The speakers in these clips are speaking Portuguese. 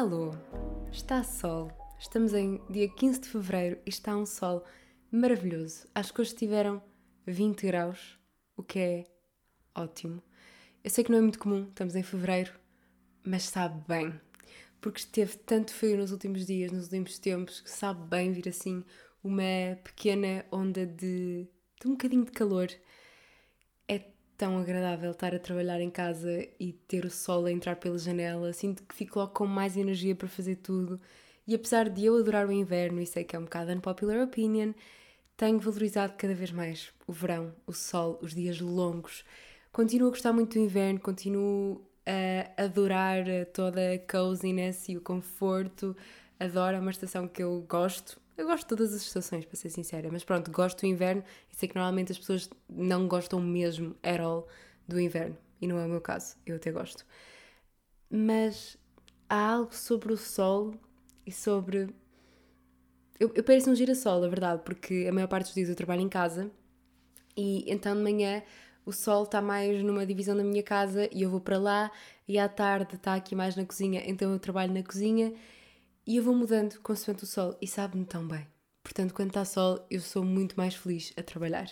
Alô, está sol. Estamos em dia 15 de fevereiro e está um sol maravilhoso. Acho que hoje tiveram 20 graus, o que é ótimo. Eu sei que não é muito comum, estamos em fevereiro, mas sabe bem. Porque esteve tanto frio nos últimos dias, nos últimos tempos, que sabe bem vir assim uma pequena onda de, de um bocadinho de calor. Tão agradável estar a trabalhar em casa e ter o sol a entrar pela janela. Sinto que fico logo com mais energia para fazer tudo. E apesar de eu adorar o inverno, e sei que é um bocado unpopular opinion, tenho valorizado cada vez mais o verão, o sol, os dias longos. Continuo a gostar muito do inverno, continuo a adorar toda a coziness e o conforto. Adoro, é uma estação que eu gosto. Eu gosto de todas as estações, para ser sincera, mas pronto, gosto do inverno e sei que normalmente as pessoas não gostam mesmo at all do inverno. E não é o meu caso, eu até gosto. Mas há algo sobre o sol e sobre. Eu, eu pareço um girassol, a verdade, porque a maior parte dos dias eu trabalho em casa e então de manhã o sol está mais numa divisão da minha casa e eu vou para lá e à tarde está aqui mais na cozinha, então eu trabalho na cozinha e eu vou mudando consoante o sol e sabe-me tão bem. Portanto, quando está sol, eu sou muito mais feliz a trabalhar.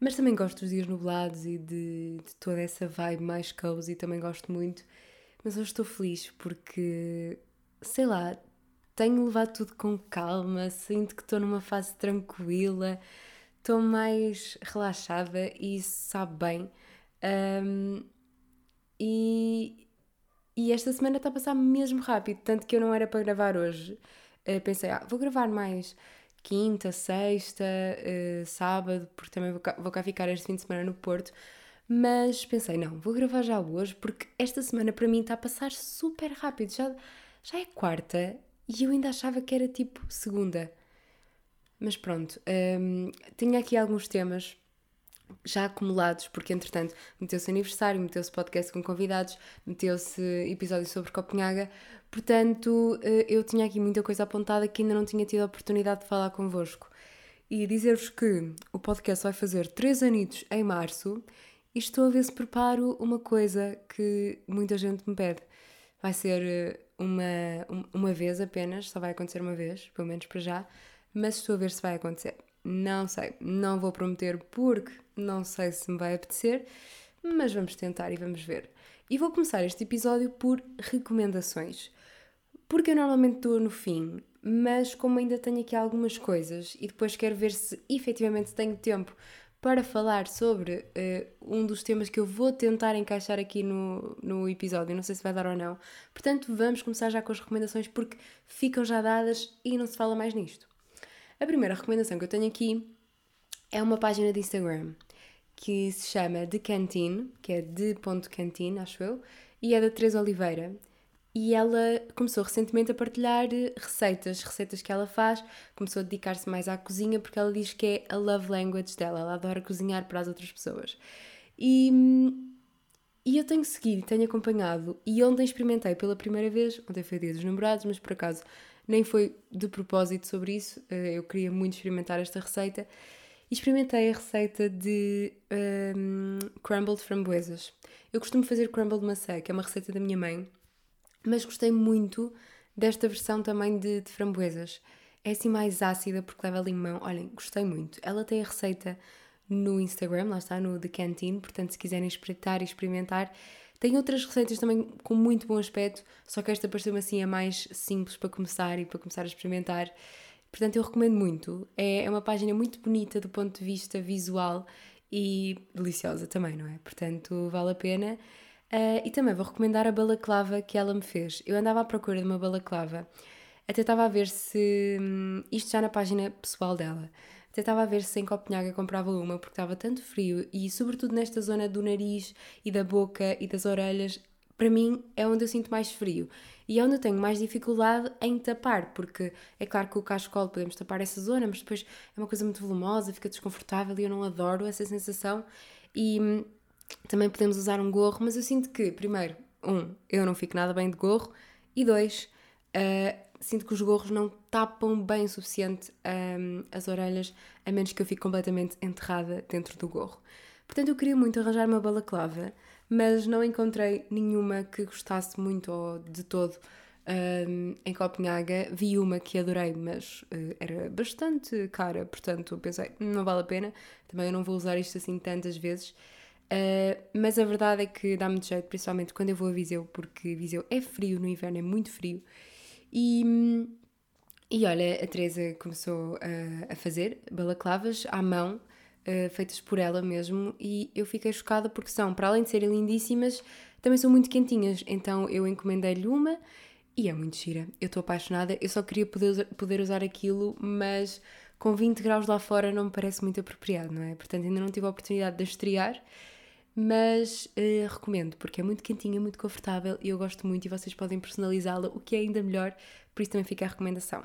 Mas também gosto dos dias nublados e de, de toda essa vibe mais cozy, também gosto muito. Mas hoje estou feliz porque, sei lá, tenho levado tudo com calma, sinto que estou numa fase tranquila, estou mais relaxada e isso sabe bem. Um, e, e esta semana está a passar mesmo rápido, tanto que eu não era para gravar hoje. Uh, pensei, ah, vou gravar mais quinta, sexta, uh, sábado, porque também vou cá, vou cá ficar este fim de semana no Porto. Mas pensei, não, vou gravar já hoje, porque esta semana para mim está a passar super rápido. Já, já é quarta e eu ainda achava que era tipo segunda. Mas pronto, um, ehm, tinha aqui alguns temas já acumulados, porque entretanto meteu-se aniversário, meteu-se podcast com convidados, meteu-se episódio sobre Copenhaga, portanto eh, eu tinha aqui muita coisa apontada que ainda não tinha tido a oportunidade de falar convosco. E dizer-vos que o podcast vai fazer 3 anitos em março e estou a ver se preparo uma coisa que muita gente me pede. Vai ser eh, uma, uma vez apenas, só vai acontecer uma vez, pelo menos para já, mas estou a ver se vai acontecer. Não sei, não vou prometer porque não sei se me vai apetecer, mas vamos tentar e vamos ver. E vou começar este episódio por recomendações. Porque eu normalmente estou no fim, mas como ainda tenho aqui algumas coisas e depois quero ver se efetivamente tenho tempo para falar sobre uh, um dos temas que eu vou tentar encaixar aqui no, no episódio, não sei se vai dar ou não. Portanto, vamos começar já com as recomendações porque ficam já dadas e não se fala mais nisto. A primeira recomendação que eu tenho aqui é uma página de Instagram que se chama The Canteen, que é de ponto canteen, acho eu, e é da Teresa Oliveira. E ela começou recentemente a partilhar receitas, receitas que ela faz, começou a dedicar-se mais à cozinha porque ela diz que é a love language dela, ela adora cozinhar para as outras pessoas. E, e eu tenho seguido, tenho acompanhado, e ontem experimentei pela primeira vez, ontem foi dia dos namorados, mas por acaso nem foi de propósito sobre isso, eh, eu queria muito experimentar esta receita. Experimentei a receita de um, crumble de framboesas. Eu costumo fazer crumble de maçã, que é uma receita da minha mãe, mas gostei muito desta versão também de, de framboesas. É assim mais ácida porque leva limão. Olhem, gostei muito. Ela tem a receita no Instagram, lá está, no The Canteen, portanto, se quiserem espreitar e experimentar, tem outras receitas também com muito bom aspecto, só que esta pareceu-me assim a mais simples para começar e para começar a experimentar. Portanto, eu recomendo muito. É, é uma página muito bonita do ponto de vista visual e deliciosa também, não é? Portanto, vale a pena. Uh, e também vou recomendar a balaclava que ela me fez. Eu andava à procura de uma balaclava. Até estava a ver se. Hum, isto já na página pessoal dela. Até estava a ver se em Copenhaga comprava uma porque estava tanto frio e, sobretudo, nesta zona do nariz e da boca e das orelhas, para mim é onde eu sinto mais frio e é onde eu tenho mais dificuldade em tapar, porque é claro que o cachecol podemos tapar essa zona, mas depois é uma coisa muito volumosa, fica desconfortável e eu não adoro essa sensação. E hum, também podemos usar um gorro, mas eu sinto que, primeiro, um, eu não fico nada bem de gorro e dois, uh, sinto que os gorros não tapam bem o suficiente um, as orelhas, a menos que eu fique completamente enterrada dentro do gorro. Portanto, eu queria muito arranjar uma balaclava, mas não encontrei nenhuma que gostasse muito ou de todo um, em Copenhaga. Vi uma que adorei, mas uh, era bastante cara, portanto pensei, não vale a pena. Também eu não vou usar isto assim tantas vezes. Uh, mas a verdade é que dá-me de jeito, principalmente quando eu vou a Viseu, porque Viseu é frio no inverno, é muito frio. E, e olha, a Teresa começou a, a fazer balaclavas à mão, uh, feitas por ela mesmo, e eu fiquei chocada porque são, para além de serem lindíssimas, também são muito quentinhas. Então eu encomendei-lhe uma e é muito gira. Eu estou apaixonada, eu só queria poder, poder usar aquilo, mas com 20 graus lá fora não me parece muito apropriado, não é? Portanto, ainda não tive a oportunidade de estrear mas uh, recomendo porque é muito quentinha, muito confortável e eu gosto muito e vocês podem personalizá-la, o que é ainda melhor, por isso também fica a recomendação.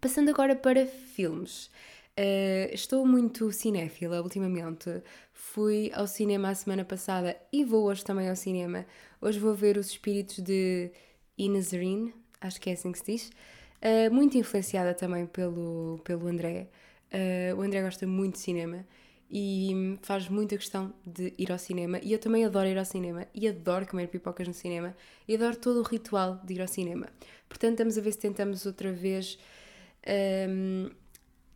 Passando agora para filmes. Uh, estou muito cinéfila ultimamente. Fui ao cinema a semana passada e vou hoje também ao cinema. Hoje vou ver Os Espíritos de Inazarin, acho que é assim que se diz. Uh, muito influenciada também pelo, pelo André. Uh, o André gosta muito de cinema e faz muita questão de ir ao cinema. E eu também adoro ir ao cinema e adoro comer pipocas no cinema e adoro todo o ritual de ir ao cinema. Portanto, estamos a ver se tentamos outra vez um,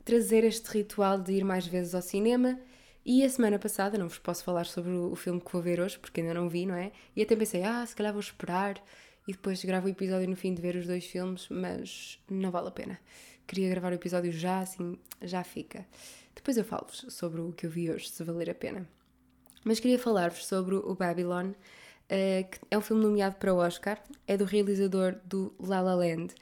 trazer este ritual de ir mais vezes ao cinema. E a semana passada, não vos posso falar sobre o filme que vou ver hoje, porque ainda não vi, não é? E até pensei, ah, se calhar vou esperar e depois gravo o episódio no fim de ver os dois filmes, mas não vale a pena. Queria gravar o episódio já, assim, já fica. Depois eu falo-vos sobre o que eu vi hoje, se valer a pena. Mas queria falar-vos sobre o Babylon, uh, que é um filme nomeado para o Oscar, é do realizador do La La Land,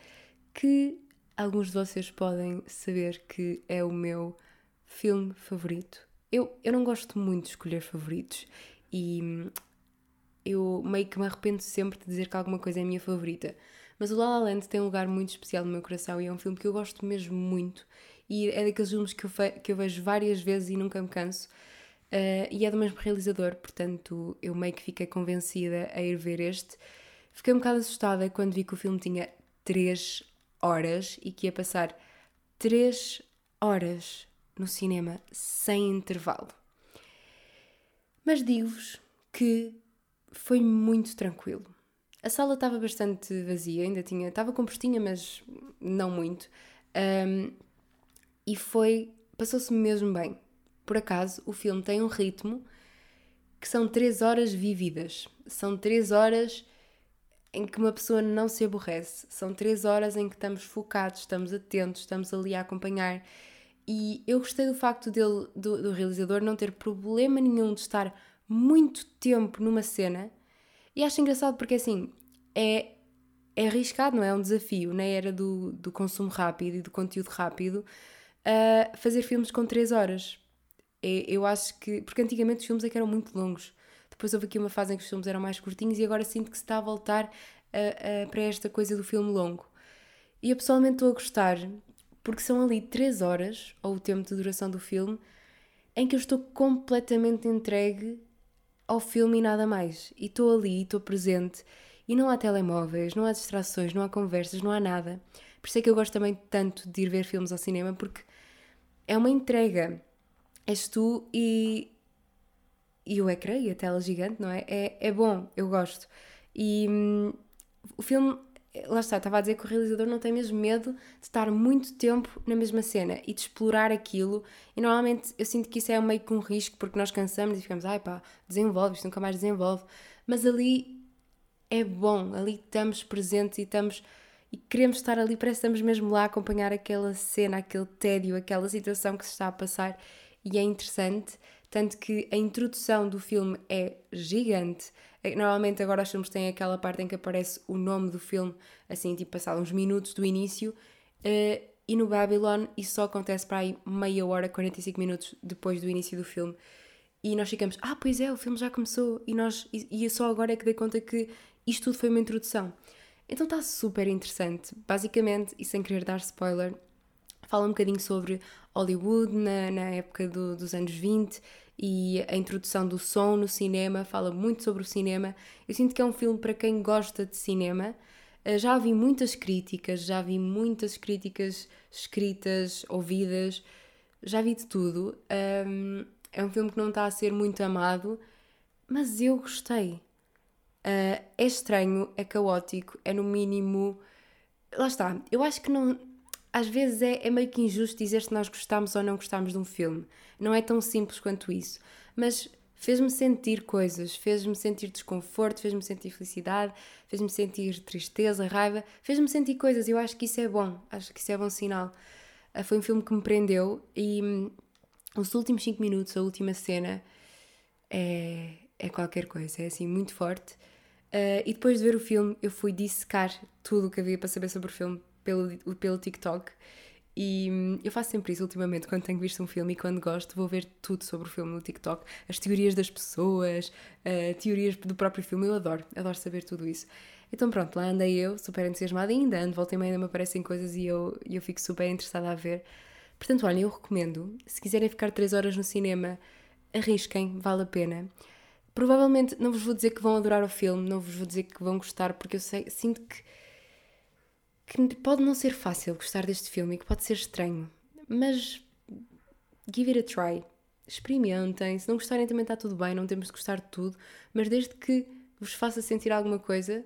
que alguns de vocês podem saber que é o meu filme favorito. Eu, eu não gosto muito de escolher favoritos e hum, eu meio que me arrependo sempre de dizer que alguma coisa é a minha favorita. Mas o La La Land tem um lugar muito especial no meu coração e é um filme que eu gosto mesmo muito e é daqueles filmes que eu, que eu vejo várias vezes e nunca me canso. Uh, e é do mesmo realizador, portanto eu meio que fiquei convencida a ir ver este. Fiquei um bocado assustada quando vi que o filme tinha 3 horas e que ia passar 3 horas no cinema sem intervalo. Mas digo-vos que foi muito tranquilo. A sala estava bastante vazia, ainda tinha, estava compostinha, mas não muito. Um, e foi. passou-se mesmo bem. Por acaso, o filme tem um ritmo que são três horas vividas. São três horas em que uma pessoa não se aborrece. São três horas em que estamos focados, estamos atentos, estamos ali a acompanhar. E eu gostei do facto dele, do, do realizador não ter problema nenhum de estar muito tempo numa cena. E acho engraçado porque assim é, é arriscado, não é? É um desafio na era do, do consumo rápido e do conteúdo rápido a fazer filmes com 3 horas. Eu acho que. Porque antigamente os filmes é eram muito longos. Depois houve aqui uma fase em que os filmes eram mais curtinhos e agora sinto que se está a voltar para esta coisa do filme longo. E eu pessoalmente estou a gostar porque são ali 3 horas, ou o tempo de duração do filme, em que eu estou completamente entregue ao filme e nada mais. E estou ali, estou presente, e não há telemóveis, não há distrações, não há conversas, não há nada. Por isso é que eu gosto também tanto de ir ver filmes ao cinema, porque é uma entrega. És tu e, e o ecrã e a tela gigante, não é? É, é bom, eu gosto. E hum, o filme, lá está, estava a dizer que o realizador não tem mesmo medo de estar muito tempo na mesma cena e de explorar aquilo. E normalmente eu sinto que isso é meio que um risco porque nós cansamos e ficamos, ai pá, desenvolve, isto nunca mais desenvolve. Mas ali é bom, ali estamos presentes e estamos e queremos estar ali, parece que estamos mesmo lá a acompanhar aquela cena, aquele tédio, aquela situação que se está a passar e é interessante. Tanto que a introdução do filme é gigante. É, normalmente agora os filmes têm aquela parte em que aparece o nome do filme, assim, tipo, passado uns minutos do início. Uh, e no Babylon isso só acontece para aí meia hora, 45 minutos depois do início do filme. E nós ficamos, ah, pois é, o filme já começou. E, nós, e, e só agora é que dei conta que isto tudo foi uma introdução. Então está super interessante. Basicamente, e sem querer dar spoiler, fala um bocadinho sobre Hollywood na, na época do, dos anos 20 e a introdução do som no cinema, fala muito sobre o cinema. Eu sinto que é um filme para quem gosta de cinema. Eh, já vi muitas críticas, já vi muitas críticas escritas, ouvidas, já vi de tudo. É um filme que não está a ser muito amado, mas eu gostei Uh, é estranho, é caótico, é no mínimo. Lá está, eu acho que não. Às vezes é, é meio que injusto dizer se nós gostamos ou não gostamos de um filme. Não é tão simples quanto isso. Mas fez-me sentir coisas, fez-me sentir desconforto, fez-me sentir felicidade, fez-me sentir tristeza, raiva, fez-me sentir coisas eu acho que isso é bom, acho que isso é bom sinal. Uh, foi um filme que me prendeu e hum, os últimos 5 minutos, a última cena, é, é qualquer coisa, é assim muito forte. Uh, e depois de ver o filme, eu fui dissecar tudo o que havia para saber sobre o filme pelo, pelo TikTok. E hum, eu faço sempre isso ultimamente, quando tenho visto um filme e quando gosto, vou ver tudo sobre o filme no TikTok, as teorias das pessoas, uh, teorias do próprio filme, eu adoro, adoro saber tudo isso. Então pronto, lá andei eu, super entusiasmada ainda, ando, volta e meia ainda me aparecem coisas e eu, eu fico super interessada a ver. Portanto, olha, eu recomendo, se quiserem ficar 3 horas no cinema, arrisquem, vale a pena. Provavelmente não vos vou dizer que vão adorar o filme, não vos vou dizer que vão gostar, porque eu sei, sinto que, que pode não ser fácil gostar deste filme e que pode ser estranho, mas give it a try. Experimentem, se não gostarem também está tudo bem, não temos de gostar de tudo, mas desde que vos faça sentir alguma coisa,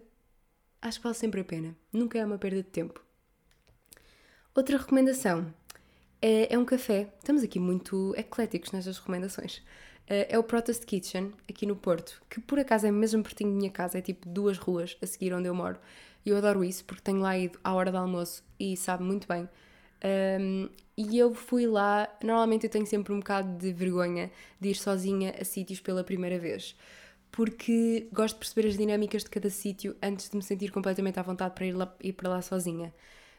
acho que vale sempre a pena. Nunca é uma perda de tempo. Outra recomendação é, é um café. Estamos aqui muito ecléticos nestas recomendações. Eh, é o Protest Kitchen, aqui no Porto, que por acaso é mesmo pertinho da minha casa, é tipo duas ruas a seguir onde eu moro. E eu adoro isso porque tenho lá ido à hora do almoço e sabe muito bem. Um, e eu fui lá, normalmente eu tenho sempre um bocado de vergonha de ir sozinha a sítios pela primeira vez, porque gosto de perceber as dinâmicas de cada sítio antes de me sentir completamente à vontade para ir, lá, ir para lá sozinha.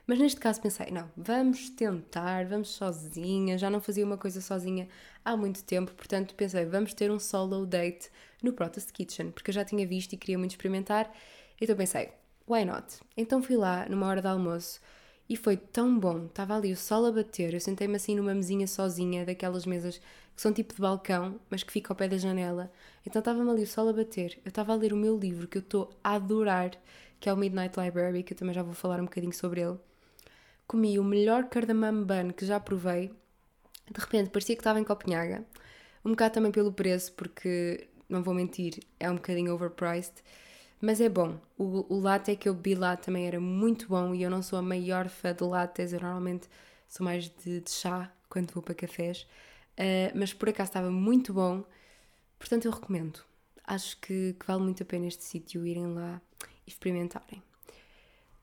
Mas neste caso pensei, não, vamos tentar, vamos sozinha, já não fazia uma coisa sozinha há muito tempo, portanto pensei, vamos ter um solo date no Protest Kitchen, porque eu já tinha visto e queria muito experimentar, então pensei, why not? Então fui lá numa hora de almoço e foi tão bom, estava ali o sol a bater, eu sentei-me assim numa mesinha sozinha, daquelas mesas que são tipo de balcão, mas que fica ao pé da janela, então estava-me ali o sol a bater, eu estava a ler o meu livro que eu estou a adorar, que é o Midnight Library, que eu também já vou falar um bocadinho sobre ele, comi o melhor cardamom bun que já provei. De repente parecia que estava em Copenhaga. Um bocado também pelo preço, porque, não vou mentir, é um bocadinho overpriced. Mas é bom. O, o latte que eu bebi lá também era muito bom e eu não sou a maior fã de lattes. Eu normalmente sou mais de, de chá quando vou para cafés. Uh, mas por acaso estava muito bom. Portanto, eu recomendo. Acho que, que vale muito a pena este sítio irem lá e experimentarem.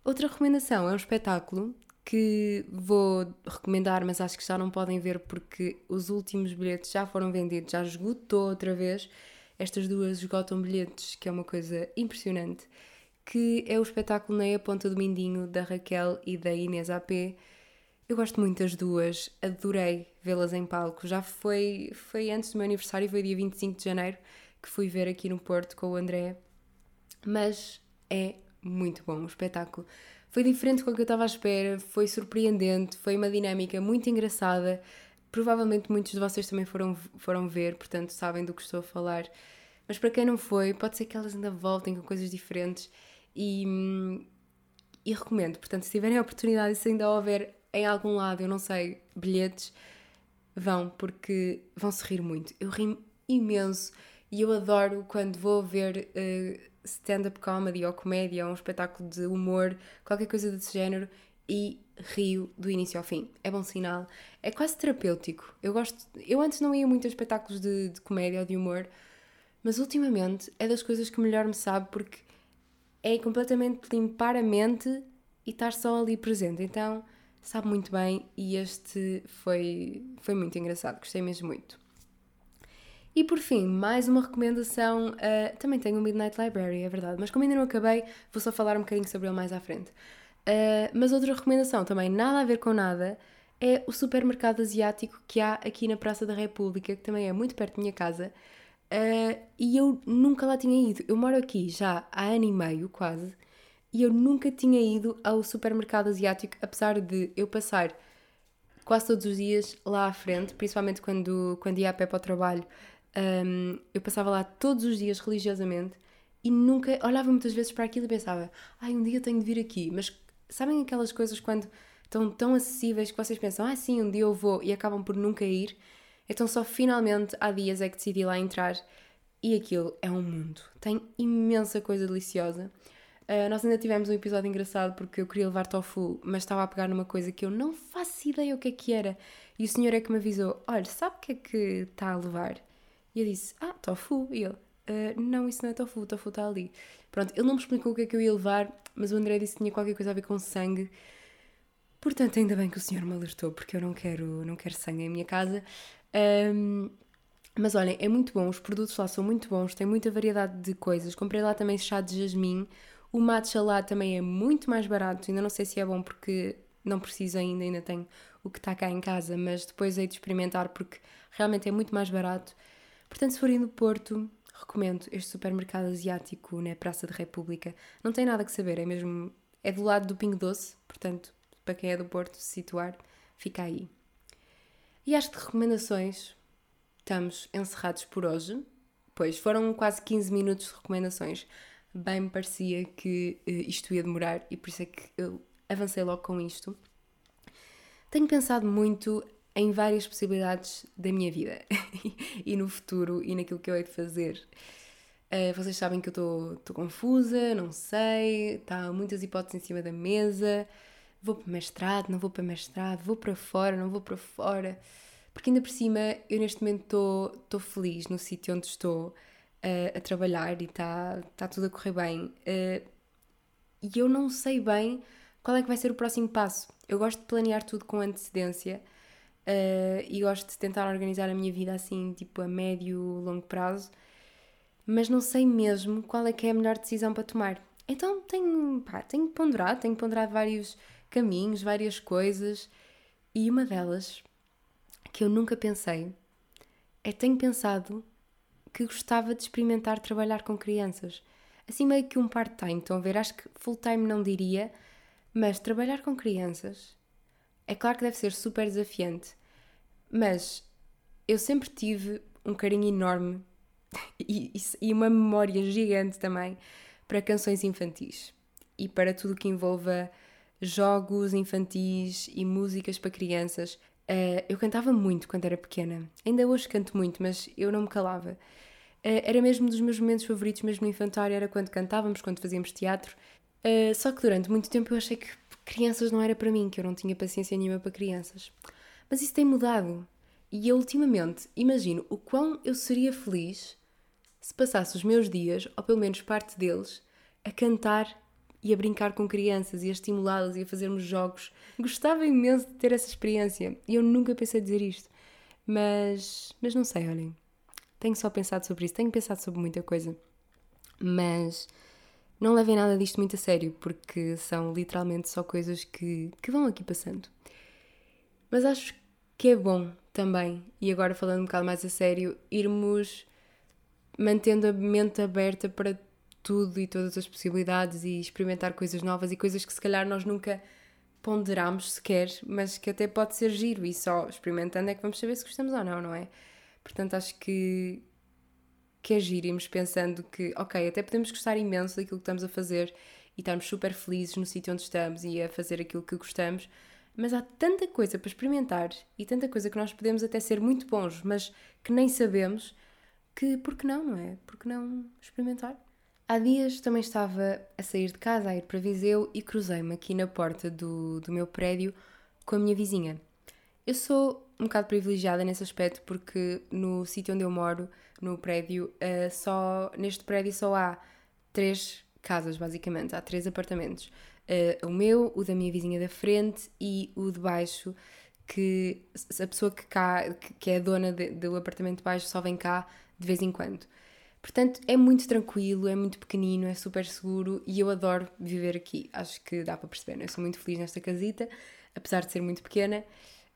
Outra recomendação é um espetáculo que vou recomendar, mas acho que já não podem ver porque os últimos bilhetes já foram vendidos, já esgotou outra vez. Estas duas esgotam bilhetes, que é uma coisa impressionante, que é o espetáculo Neia Ponta do Mindinho, da Raquel e da Inês AP. Eu gosto muito das duas, adorei vê-las em palco. Já foi, foi antes do meu aniversário, foi dia 25 de janeiro, que fui ver aqui no Porto com o André. Mas é muito bom o espetáculo. Foi diferente com o que eu estava à espera, foi surpreendente, foi uma dinâmica muito engraçada. Provavelmente muitos de vocês também foram, foram ver, portanto sabem do que estou a falar. Mas para quem não foi, pode ser que elas ainda voltem com coisas diferentes e, e recomendo. Portanto, se tiverem a oportunidade, se ainda houver em algum lado, eu não sei, bilhetes, vão, porque vão se rir muito. Eu ri imenso e eu adoro quando vou ver. Uh, stand-up comedy ou comédia ou um espetáculo de humor, qualquer coisa desse género, e rio do início ao fim. É bom sinal. É quase terapêutico. Eu gosto. Eu antes não ia muito a espetáculos de, de comédia ou de humor, mas ultimamente é das coisas que melhor me sabe porque é completamente limpar a mente e estar só ali presente. Então sabe muito bem e este foi, foi muito engraçado. Gostei mesmo muito. E por fim, mais uma recomendação. Uh, também tenho o Midnight Library, é verdade, mas como ainda não acabei, vou só falar um bocadinho sobre ele mais à frente. Uh, mas outra recomendação, também nada a ver com nada, é o supermercado asiático que há aqui na Praça da República, que também é muito perto da minha casa. Uh, e eu nunca lá tinha ido. Eu moro aqui já há ano e meio, quase, e eu nunca tinha ido ao supermercado asiático, apesar de eu passar quase todos os dias lá à frente, principalmente quando, quando ia a pé para o trabalho. Um, eu passava lá todos os dias religiosamente e nunca olhava muitas vezes para aquilo e pensava, ai, um dia tenho de vir aqui. Mas sabem aquelas coisas quando estão tão acessíveis que vocês pensam, ah, sim, um dia eu vou e acabam por nunca ir? Então só finalmente há dias é que decidi lá entrar e aquilo é um mundo. Tem imensa coisa deliciosa. Uh, nós ainda tivemos um episódio engraçado porque eu queria levar tofu, mas estava a pegar numa coisa que eu não faço ideia o que é que era. E o senhor é que me avisou: Olha, sabe o que é que está a levar? E eu disse: Ah, tofu. E ele: uh, Não, isso não é tofu, o tofu está ali. Pronto, ele não me explicou o que é que eu ia levar, mas o André disse que tinha qualquer coisa a ver com sangue. Portanto, ainda bem que o senhor me alertou, porque eu não quero, não quero sangue em minha casa. Um, mas olhem, é muito bom, os produtos lá são muito bons, tem muita variedade de coisas. Comprei lá também chá de jasmim. O matcha lá também é muito mais barato, ainda não sei se é bom porque não preciso ainda, ainda tenho o que está cá em casa, mas depois hei de experimentar porque realmente é muito mais barato. Portanto, se forem do Porto, recomendo este supermercado asiático na Praça da República. Não tem nada que saber, é mesmo. É do lado do Pingo Doce, portanto, para quem é do Porto, se situar, fica aí. E acho que de recomendações estamos encerrados por hoje, pois foram quase 15 minutos de recomendações. Bem me parecia que uh, isto ia demorar e por isso é que eu avancei logo com isto. Tenho pensado muito em várias possibilidades da minha vida e no futuro e naquilo que eu hei de fazer. Uh, vocês sabem que eu estou confusa, não sei, está muitas hipóteses em cima da mesa. Vou para mestrado, não vou para mestrado, vou para fora, não vou para fora. Porque ainda por cima, eu neste momento estou feliz no sítio onde estou uh, a trabalhar e está tá tudo a correr bem. Uh, e eu não sei bem qual é que vai ser o próximo passo. Eu gosto de planear tudo com antecedência uh, e gosto de tentar organizar a minha vida assim, tipo a médio, longo prazo, mas não sei mesmo qual é que é a melhor decisão para tomar. Então tenho, pá, tenho ponderado, tenho ponderado vários caminhos, várias coisas, e uma delas que eu nunca pensei é tenho pensado que gostava de experimentar trabalhar com crianças. Assim meio que um part-time, estão a ver? Acho que full-time não diria, mas trabalhar com crianças é claro que deve ser super desafiante, mas eu sempre tive um carinho enorme e, e uma memória gigante também para canções infantis e para tudo que envolva jogos infantis e músicas para crianças. Uh, eu cantava muito quando era pequena. Ainda hoje canto muito, mas eu não me calava. Uh, era mesmo dos meus momentos favoritos, mesmo no infantário, era quando cantávamos, quando fazíamos teatro. Uh, só que durante muito tempo eu achei que crianças não era para mim, que eu não tinha paciência nenhuma para crianças. Mas isso tem mudado. E eu ultimamente imagino o quão eu seria feliz se passasse os meus dias, ou pelo menos parte deles, a cantar e a brincar com crianças e a estimulá-las e a fazermos jogos. Gostava imenso de ter essa experiência e eu nunca pensei dizer isto. Mas, mas não sei, olhem. Tenho só pensado sobre isso, tenho pensado sobre muita coisa. Mas não levem nada disto muito a sério, porque são literalmente só coisas que, que vão aqui passando. Mas acho que é bom também, e agora falando um bocado mais a sério, irmos mantendo a mente aberta para tudo e todas as possibilidades e experimentar coisas novas e coisas que se calhar nós nunca ponderamos sequer, mas que até pode ser giro e só experimentando é que vamos saber se gostamos ou não, não é? Portanto, acho que que é giro, irmos pensando que, ok, até podemos gostar imenso daquilo que estamos a fazer e estarmos super felizes no sítio onde estamos e a fazer aquilo que gostamos, mas há tanta coisa para experimentar e tanta coisa que nós podemos até ser muito bons, mas que nem sabemos, que por que não, não é? Por que não experimentar? Há dias também estava a sair de casa, a ir para Viseu e cruzei-me aqui na porta do, do meu prédio com a minha vizinha. Eu sou um bocado privilegiada nesse aspecto porque no sítio onde eu moro, no prédio, uh, só neste prédio só há três casas, basicamente, há três apartamentos. Uh, o meu, o da minha vizinha da frente e o de baixo, que a pessoa que, cá, que é a dona de, do apartamento de baixo só vem cá de vez em quando. Portanto, é muito tranquilo, é muito pequenino, é super seguro e eu adoro viver aqui. Acho que dá para perceber, né? eu sou muito feliz nesta casita, apesar de ser muito pequena.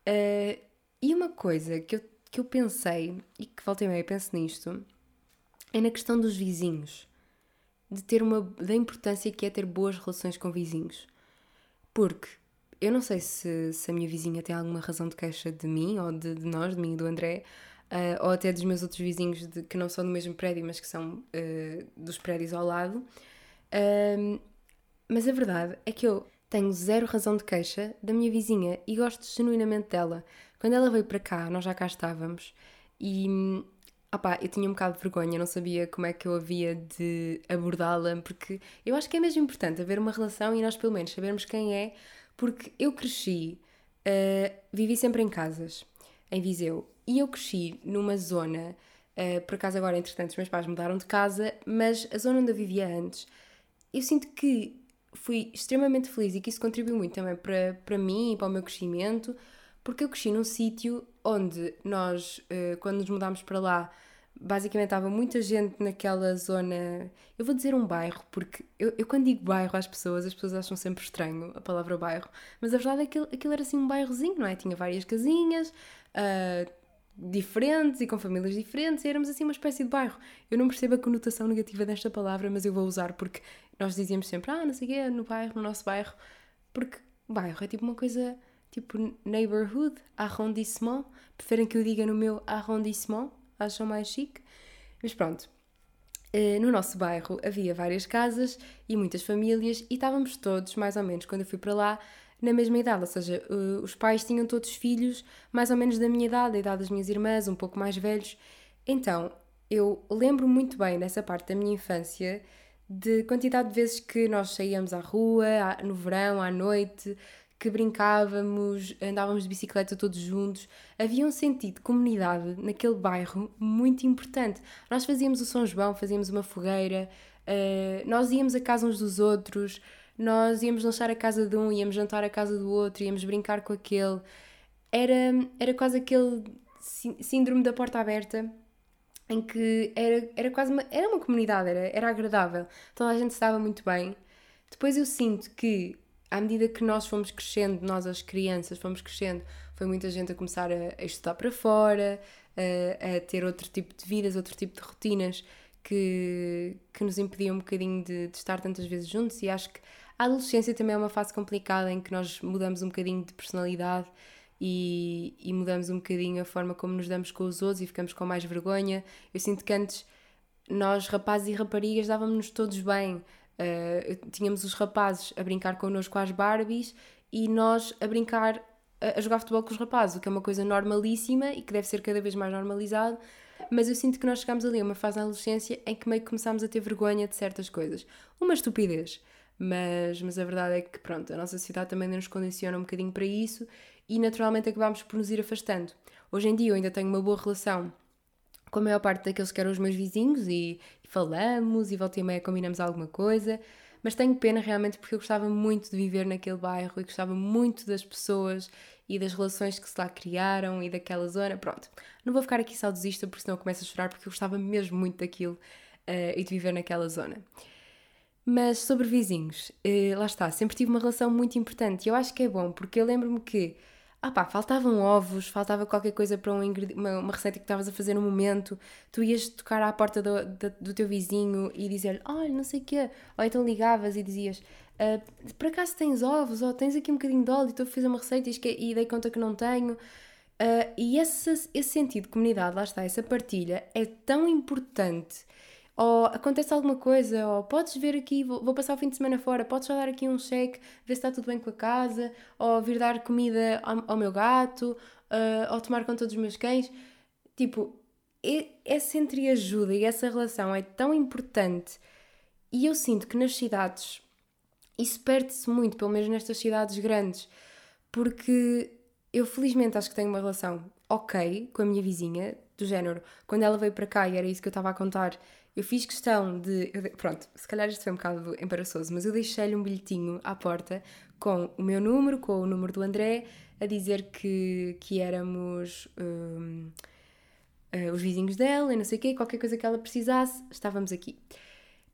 Uh, e uma coisa que eu, que eu pensei, e que voltei meio penso nisto, é na questão dos vizinhos. De ter uma. da importância que é ter boas relações com vizinhos. Porque eu não sei se, se a minha vizinha tem alguma razão de queixa de mim, ou de, de nós, de mim e do André, uh, ou até dos meus outros vizinhos de, que não são do mesmo prédio, mas que são uh, dos prédios ao lado. Uh, mas a verdade é que eu tenho zero razão de queixa da minha vizinha e gosto genuinamente dela. Quando ela veio para cá, nós já cá estávamos e opá, eu tinha um bocado de vergonha, não sabia como é que eu havia de abordá-la, porque eu acho que é mesmo importante haver uma relação e nós pelo menos sabermos quem é, porque eu cresci, uh, vivi sempre em casas, em Viseu, e eu cresci numa zona, uh, por acaso agora entretanto os meus pais mudaram de casa, mas a zona onde eu vivia antes, eu sinto que fui extremamente feliz e que isso contribuiu muito também para, para mim e para o meu crescimento, porque eu cresci num sítio onde nós, eh, quando nos mudámos para lá, basicamente estava muita gente naquela zona. Eu vou dizer um bairro, porque eu, eu quando digo bairro às pessoas, as pessoas acham sempre estranho a palavra bairro, mas a verdade é que aquilo, era assim um bairrozinho, não é? Tinha várias casinhas. Uh, diferentes e com famílias diferentes, e éramos assim uma espécie de bairro. Eu não percebo a conotação negativa desta palavra, mas eu vou usar porque nós dizíamos sempre, ah, não sei o quê, no bairro, no nosso bairro, porque bairro é tipo uma coisa tipo neighborhood, arrondissement. Preferem que eu diga no meu arrondissement, acham mais chique. Mas pronto, eh, no nosso bairro havia várias casas e muitas famílias e estávamos todos, mais ou menos, quando eu fui para lá, na mesma idade, ou seja, eh, os pais tinham todos filhos mais ou menos da minha idade, da idade das minhas irmãs, um pouco mais velhos. Então, eu lembro muito bem nessa parte da minha infância de quantidade de vezes que nós saíamos à rua, no verão, à noite, que brincávamos, andávamos de bicicleta todos juntos. Havia um sentido de comunidade naquele bairro muito importante. Nós fazíamos o São João, fazíamos uma fogueira, uh, nós íamos a casa uns dos outros, nós íamos lanchar a casa de um, íamos jantar a casa do outro, íamos brincar com aquele. Era, era quase aquele síndrome da porta aberta em que era, era quase uma, era uma comunidade, era, era agradável. Toda a gente estava muito bem. Depois eu sinto que à medida que nós fomos crescendo, nós as crianças fomos crescendo, foi muita gente a começar a, a estudar para fora, a, a, ter outro tipo de vidas, outro tipo de rotinas que, que nos impediam um bocadinho de, de, estar tantas vezes juntos. E acho que a adolescência também é uma fase complicada em que nós mudamos um bocadinho de personalidade e, e mudamos um bocadinho a forma como nos damos com os outros e ficamos com mais vergonha. Eu sinto que antes nós, rapazes e raparigas, dávamos-nos todos bem. Uh, tínhamos os rapazes a brincar connosco às Barbies e nós a brincar, a, a, jogar futebol com os rapazes, o que é uma coisa normalíssima e que deve ser cada vez mais normalizado. Mas eu sinto que nós chegámos ali a uma fase na adolescência em que meio que começámos a ter vergonha de certas coisas. Uma estupidez. Mas, mas a verdade é que, pronto, a nossa sociedade também nos condiciona um bocadinho para isso e naturalmente acabámos por nos ir afastando. Hoje em dia eu ainda tenho uma boa relação com a maior parte daqueles que eram os meus vizinhos e, e falamos e volta e meia combinamos alguma coisa, mas tenho pena realmente porque eu gostava muito de viver naquele bairro e gostava muito das pessoas e das relações que se lá criaram e daquela zona. Pronto, não vou ficar aqui saudosista porque senão eu começo a chorar porque eu gostava mesmo muito daquilo uh, e de viver naquela zona. Mas sobre vizinhos, uh, lá está, sempre tive uma relação muito importante e eu acho que é bom porque eu lembro-me que ah pá, faltavam ovos, faltava qualquer coisa para um uma, uma, receita que estavas a fazer no momento, tu ias tocar à porta do, do, do teu vizinho e dizer-lhe, olha, não sei o quê, ou então ligavas e dizias, ah, por acaso tens ovos, ou tens aqui um bocadinho de óleo? Estou a fazer uma receita e, e dei conta que não tenho. Uh, e esse, esse sentido de comunidade, lá está, essa partilha é tão importante ou acontece alguma coisa, ou podes ver aqui, vou, vou, passar o fim de semana fora, podes só dar aqui um cheque, ver se está tudo bem com a casa, ou vir dar comida ao, ao meu gato, uh, ou tomar conta dos meus cães. Tipo, essa entreajuda e essa relação é tão importante e eu sinto que nas cidades isso perde-se muito, pelo menos nestas cidades grandes, porque eu felizmente acho que tenho uma relação ok com a minha vizinha, do género, quando ela veio para cá e era isso que eu estava a contar, eu fiz questão de. Eu, pronto, se calhar isto foi um bocado embaraçoso, mas eu deixei-lhe um bilhetinho à porta com o meu número, com o número do André, a dizer que, que éramos um, uh, eh, os vizinhos dela e não sei o quê, qualquer coisa que ela precisasse, estávamos aqui.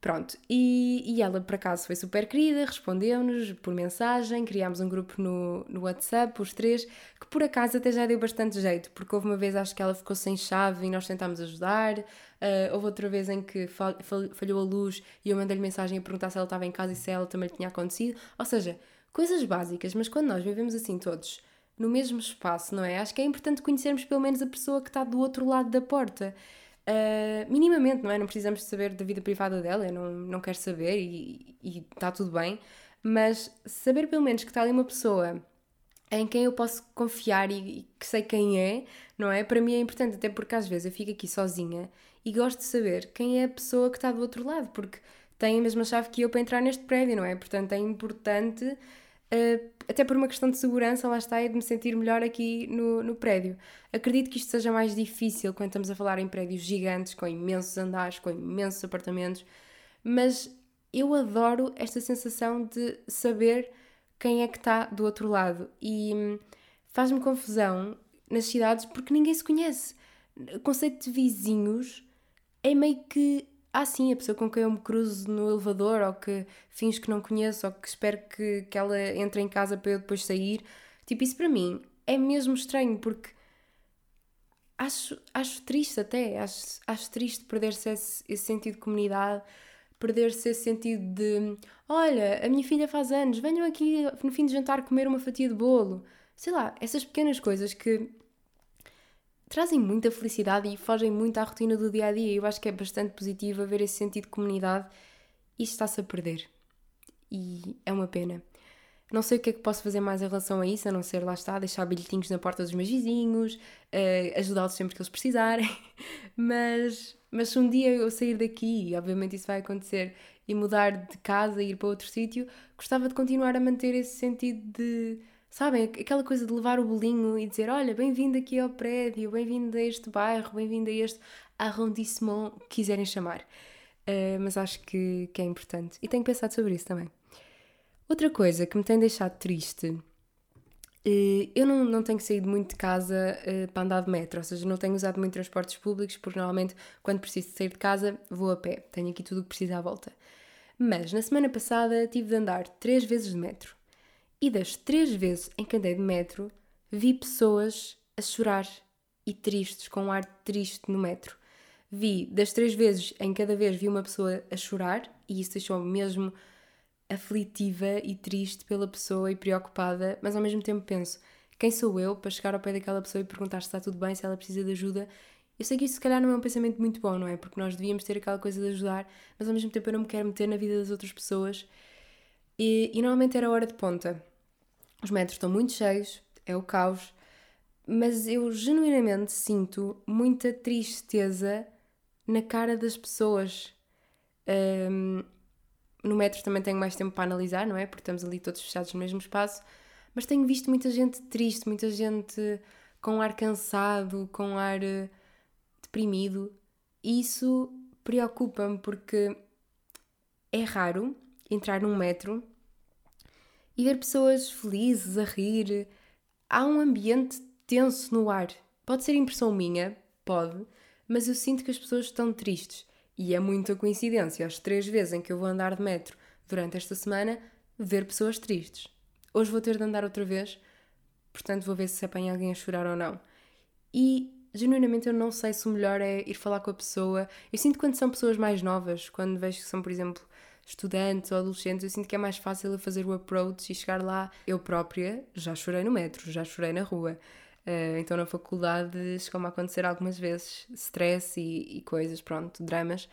Pronto, e, e ela por acaso foi super querida, respondeu-nos por mensagem, criámos um grupo no, no WhatsApp, os três, que por acaso até já deu bastante jeito, porque houve uma vez acho que ela ficou sem chave e nós tentámos ajudar, uh, houve outra vez em que fal, fal, falhou a luz e eu mandei-lhe mensagem a perguntar se ela estava em casa e se ela também lhe tinha acontecido, ou seja, coisas básicas, mas quando nós vivemos assim todos no mesmo espaço, não é? Acho que é importante conhecermos pelo menos a pessoa que está do outro lado da porta. Uh, minimamente, não é? Não precisamos saber da vida privada dela, eu não, não quero saber e está tudo bem, mas saber pelo menos que está ali uma pessoa em quem eu posso confiar e, e, que sei quem é, não é? Para mim é importante, até porque às vezes eu fico aqui sozinha e gosto de saber quem é a pessoa que está do outro lado, porque tem a mesma chave que eu para entrar neste prédio, não é? Portanto, é importante, uh, até por uma questão de segurança, lá está, e de me sentir melhor aqui no, no prédio. Acredito que isto seja mais difícil quando estamos a falar em prédios gigantes, com imensos andares, com imensos apartamentos, mas eu adoro esta sensação de saber quem é que está do outro lado. E faz-me confusão nas cidades porque ninguém se conhece. O conceito de vizinhos é meio que. Ah, sim, a pessoa com quem eu me cruzo no elevador ou que fins que não conheço ou que espero que, que ela entre em casa para eu depois sair. Tipo, isso para mim é mesmo estranho porque acho, acho triste até. Acho, acho triste perder-se esse, esse sentido de comunidade perder-se esse sentido de olha, a minha filha faz anos, venham aqui no fim de jantar comer uma fatia de bolo. Sei lá, essas pequenas coisas que trazem muita felicidade e fogem muito à rotina do dia a dia. Eu acho que é bastante positivo haver esse sentido de comunidade e está-se a perder. E é uma pena. Não sei o que é que posso fazer mais em relação a isso, a não ser lá está, deixar bilhetinhos na porta dos meus vizinhos, uh, ajudá-los sempre que eles precisarem, mas mas se um dia eu sair daqui, e obviamente isso vai acontecer, e mudar de casa ir para outro sítio, gostava de continuar a manter esse sentido de. Sabem, aquela coisa de levar o bolinho e dizer: Olha, bem-vindo aqui ao prédio, bem-vindo a este bairro, bem-vindo a este arrondissement, que quiserem chamar. Uh, mas acho que, que é importante. E tenho pensado sobre isso também. Outra coisa que me tem deixado triste eh, eu não, não tenho saído muito de casa uh, para andar de metro, ou seja, não tenho usado muito transportes públicos, porque normalmente quando preciso de sair de casa vou a pé, tenho aqui tudo o que preciso à volta. Mas na semana passada tive de andar três vezes de metro. E das três vezes em que andei de metro, vi pessoas a chorar e tristes, com um ar triste no metro. Vi, das três vezes, em cada vez vi uma pessoa a chorar, e isso deixou-me mesmo aflitiva e triste pela pessoa e preocupada, mas ao mesmo tempo penso: quem sou eu para chegar ao pé daquela pessoa e perguntar se está tudo bem, se ela precisa de ajuda? Eu sei que isso se calhar não é um pensamento muito bom, não é? Porque nós devíamos ter aquela coisa de ajudar, mas ao mesmo tempo eu não me quero meter na vida das outras pessoas. E, e normalmente era hora de ponta. Os metros estão muito cheios, é o caos, mas eu genuinamente sinto muita tristeza na cara das pessoas. Um, no metro também tenho mais tempo para analisar, não é? Porque estamos ali todos fechados no mesmo espaço. Mas tenho visto muita gente triste, muita gente com ar cansado, com ar eh, deprimido. E isso preocupa-me porque é raro entrar num metro e ver pessoas felizes, a rir. Há um ambiente tenso no ar. Pode ser impressão minha, pode, mas eu sinto que as pessoas estão tristes. E é muita coincidência, as três vezes em que eu vou andar de metro durante esta semana, ver pessoas tristes. Hoje vou ter de andar outra vez, portanto vou ver se apanha alguém a chorar ou não. E genuinamente eu não sei se o melhor é ir falar com a pessoa. Eu sinto quando são pessoas mais novas, quando vejo que são, por exemplo, estudantes ou adolescentes, eu sinto que é mais fácil eu fazer o approach e chegar lá. Eu própria já chorei no metro, já chorei na rua. Uh, então na faculdade chegou-me a acontecer algumas vezes stress e, e, coisas, pronto, dramas.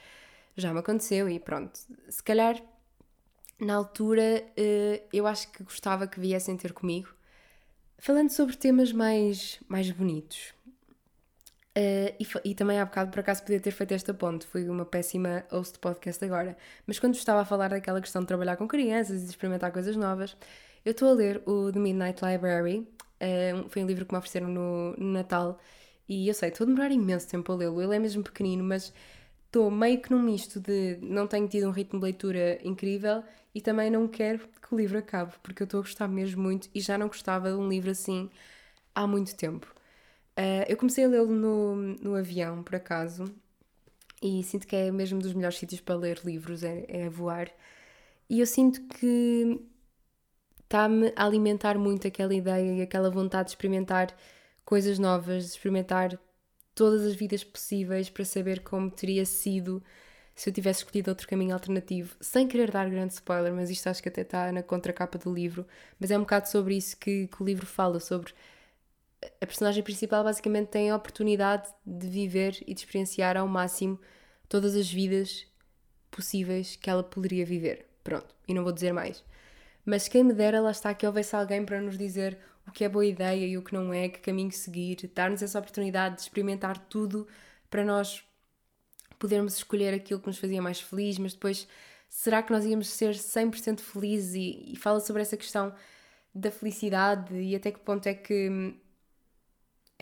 Já me aconteceu e pronto. Se calhar na altura uh, eu acho que gostava que viessem ter comigo. Falando sobre temas mais, mais bonitos. Uh, e, e, também há bocado por acaso podia ter feito esta ponte, fui uma péssima host de podcast agora. Mas quando estava a falar daquela questão de trabalhar com crianças e experimentar coisas novas, eu estou a ler o The Midnight Library, Uh, foi um livro que me ofereceram no, no Natal e eu sei, estou a demorar imenso tempo a lê-lo. Ele é mesmo pequenino, mas estou meio que num misto de não tenho tido um ritmo de leitura incrível e também não quero que o livro acabe, porque eu estou a gostar mesmo muito e já não gostava de um livro assim há muito tempo. Uh, eu comecei a lê-lo no, no avião, por acaso, e sinto que é mesmo dos melhores sítios para ler livros, é, é voar. E eu sinto que está-me a alimentar muito aquela ideia e aquela vontade de experimentar coisas novas, de experimentar todas as vidas possíveis para saber como teria sido se eu tivesse escolhido outro caminho alternativo, sem querer dar grande spoiler, mas isto acho que até está na contracapa do livro, mas é um bocado sobre isso que, que o livro fala, sobre a personagem principal basicamente tem a oportunidade de viver e de experienciar ao máximo todas as vidas possíveis que ela poderia viver. Pronto, e não vou dizer mais. Mas quem me dera, lá está, que houvesse alguém para nos dizer o que é boa ideia e o que não é, que caminho seguir, dar-nos essa oportunidade de experimentar tudo para nós podermos escolher aquilo que nos fazia mais feliz, mas depois será que nós íamos ser 100% felizes? E, e fala sobre essa questão da felicidade e até que ponto é que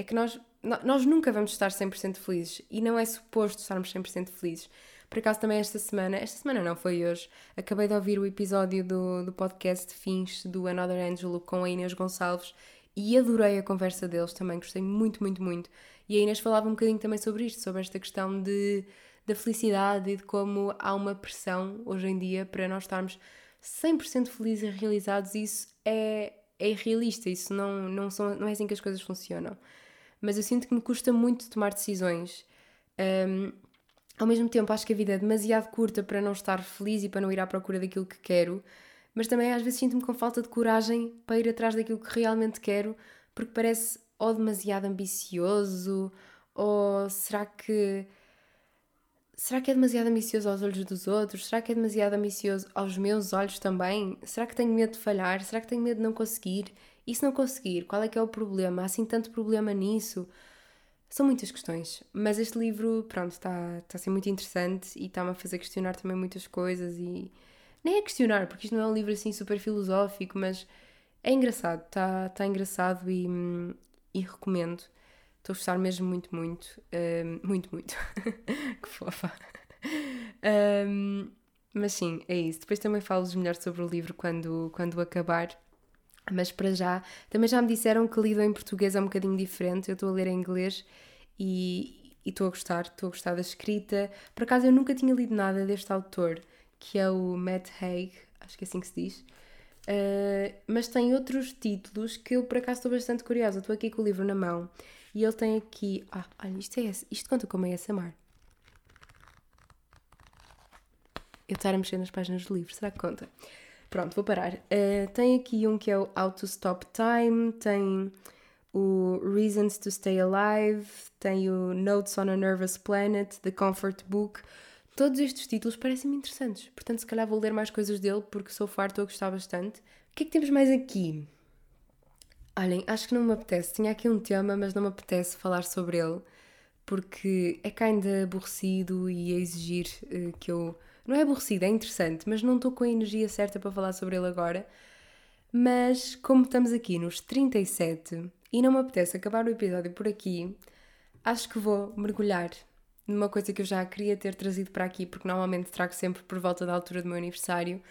é que nós, nós nunca vamos estar 100% felizes e não é suposto estarmos 100% felizes. Por acaso também esta semana, esta semana não, foi hoje, acabei de ouvir o episódio do, do podcast Fins do Another Angelo com a Inês Gonçalves e adorei a conversa deles também, gostei muito, muito, muito. E a Inês falava um bocadinho também sobre isto, sobre esta questão de, da felicidade e de como há uma pressão hoje em dia para nós estarmos 100% felizes e realizados. Isso é, é irrealista, isso não, não, são, não é assim que as coisas funcionam. Mas eu sinto que me custa muito tomar decisões. Um, ao mesmo tempo, acho que a vida é demasiado curta para não estar feliz e para não ir à procura daquilo que quero, mas também às vezes sinto-me com falta de coragem para ir atrás daquilo que realmente quero, porque parece ou demasiado ambicioso, ou será que. Será que é demasiado ambicioso aos olhos dos outros? Será que é demasiado ambicioso aos meus olhos também? Será que tenho medo de falhar? Será que tenho medo de não conseguir? E se não conseguir, qual é que é o problema? Há assim tanto problema nisso? São muitas questões, mas este livro, pronto, está tá a ser muito interessante e está-me a fazer questionar também muitas coisas e... Nem é questionar, porque isto não é um livro assim super filosófico, mas é engraçado, está tá engraçado e, e recomendo. Estou a gostar mesmo muito, muito. Um, muito, muito. que fofa. Um, mas sim, é isso. Depois também falo-vos melhor sobre o livro quando, quando acabar. Mas para já, também já me disseram que lido em português é um bocadinho diferente. Eu estou a ler em inglês e estou a gostar, estou a gostar da escrita. Por acaso eu nunca tinha lido nada deste autor, que é o Matt Haig, acho que é assim que se diz. Uh, mas tem outros títulos que eu por acaso estou bastante curiosa. Estou aqui com o livro na mão e ele tem aqui. Ah, olha, isto, é, isto conta como é mar. Eu estar a mexer nas páginas do livro, será que conta? Pronto, vou parar. Uh, tem aqui um que é o How to Stop Time, tem o Reasons to Stay Alive, tem o Notes on a Nervous Planet, The Comfort Book. Todos estes títulos parecem-me interessantes, portanto, se calhar vou ler mais coisas dele porque sou farto a gostar bastante. O que é que temos mais aqui? Olhem, acho que não me apetece. Tinha aqui um tema, mas não me apetece falar sobre ele porque é ainda aborrecido e a exigir uh, que eu não é aborrecido, é interessante, mas não estou com a energia certa para falar sobre ele agora. Mas, como estamos aqui nos 37 e não me apetece acabar o episódio por aqui, acho que vou mergulhar numa coisa que eu já queria ter trazido para aqui, porque normalmente trago sempre por volta da altura do meu aniversário,